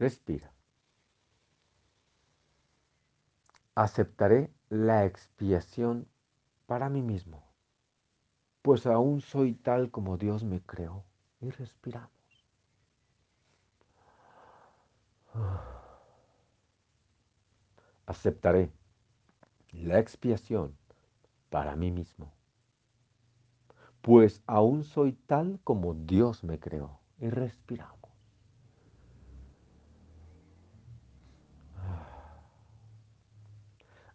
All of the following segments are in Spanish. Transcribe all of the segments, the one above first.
Respira. Aceptaré la expiación para mí mismo, pues aún soy tal como Dios me creó. Y respiramos. Aceptaré la expiación para mí mismo, pues aún soy tal como Dios me creó. Y respiramos.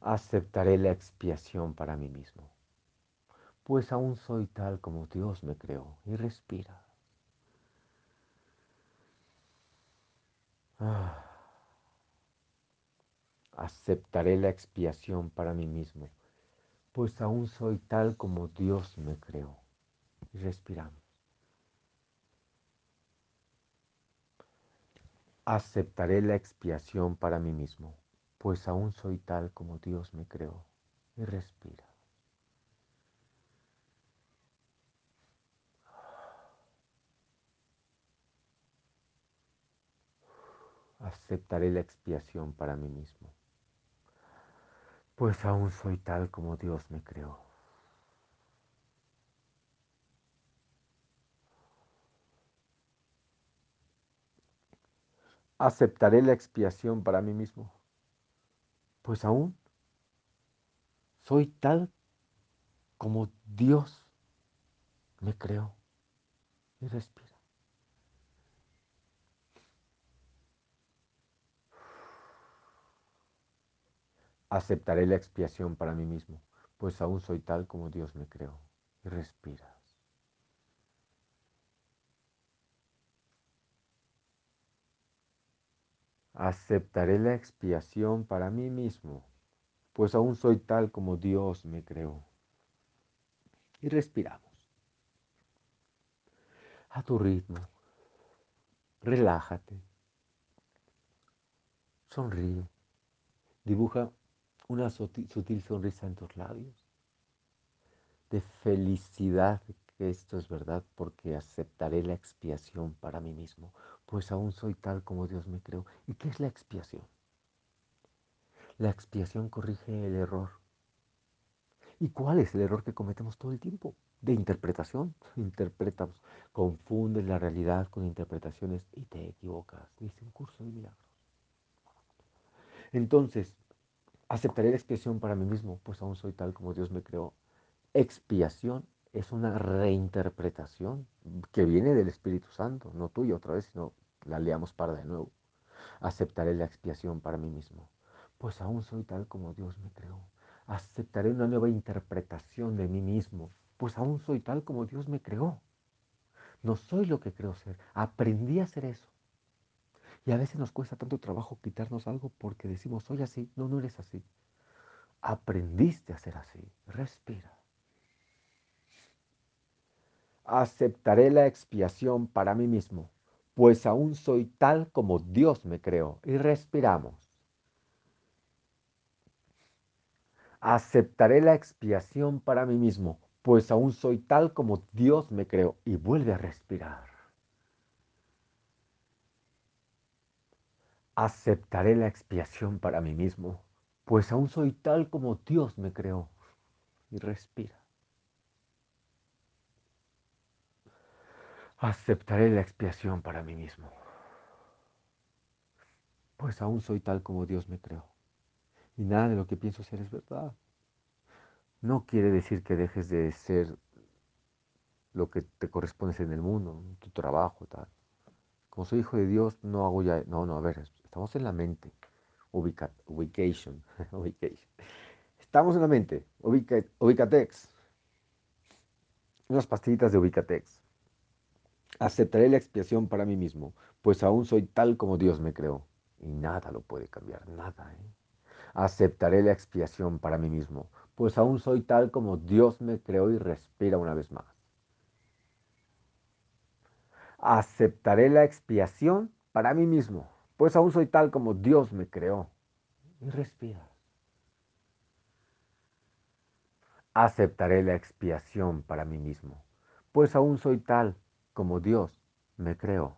Aceptaré la expiación para mí mismo, pues aún soy tal como Dios me creó. Y respira. Aceptaré la expiación para mí mismo, pues aún soy tal como Dios me creó. Y respiramos. Aceptaré la expiación para mí mismo, pues aún soy tal como Dios me creó. Y respira. Aceptaré la expiación para mí mismo, pues aún soy tal como Dios me creó. Aceptaré la expiación para mí mismo, pues aún soy tal como Dios me creó. Y respira. Aceptaré la expiación para mí mismo, pues aún soy tal como Dios me creó. Y respiras. Aceptaré la expiación para mí mismo, pues aún soy tal como Dios me creó. Y respiramos. A tu ritmo. Relájate. Sonríe. Dibuja una sutil sonrisa en tus labios, de felicidad que esto es verdad, porque aceptaré la expiación para mí mismo, pues aún soy tal como Dios me creó. ¿Y qué es la expiación? La expiación corrige el error. ¿Y cuál es el error que cometemos todo el tiempo? De interpretación. Interpretamos, confundes la realidad con interpretaciones y te equivocas. Dice un curso de milagros. Entonces, Aceptaré la expiación para mí mismo, pues aún soy tal como Dios me creó. Expiación es una reinterpretación que viene del Espíritu Santo, no tuya otra vez, sino la leamos para de nuevo. Aceptaré la expiación para mí mismo, pues aún soy tal como Dios me creó. Aceptaré una nueva interpretación de mí mismo, pues aún soy tal como Dios me creó. No soy lo que creo ser, aprendí a ser eso. Y a veces nos cuesta tanto trabajo quitarnos algo porque decimos, soy así. No, no eres así. Aprendiste a ser así. Respira. Aceptaré la expiación para mí mismo, pues aún soy tal como Dios me creó. Y respiramos. Aceptaré la expiación para mí mismo, pues aún soy tal como Dios me creó. Y vuelve a respirar. aceptaré la expiación para mí mismo, pues aún soy tal como Dios me creó. Y respira. Aceptaré la expiación para mí mismo, pues aún soy tal como Dios me creó. Y nada de lo que pienso ser es verdad. No quiere decir que dejes de ser lo que te corresponde en el mundo, tu trabajo, tal. Como soy hijo de Dios, no hago ya... No, no, a ver, Estamos en la mente. Ubica, ubication, Estamos en la mente. Ubica, ubicatex. Unas pastillitas de Ubicatex. Aceptaré la expiación para mí mismo, pues aún soy tal como Dios me creó. Y nada lo puede cambiar, nada. ¿eh? Aceptaré la expiación para mí mismo, pues aún soy tal como Dios me creó y respira una vez más. Aceptaré la expiación para mí mismo, pues aún soy tal como Dios me creó. Y respira. Aceptaré la expiación para mí mismo, pues aún soy tal como Dios me creó.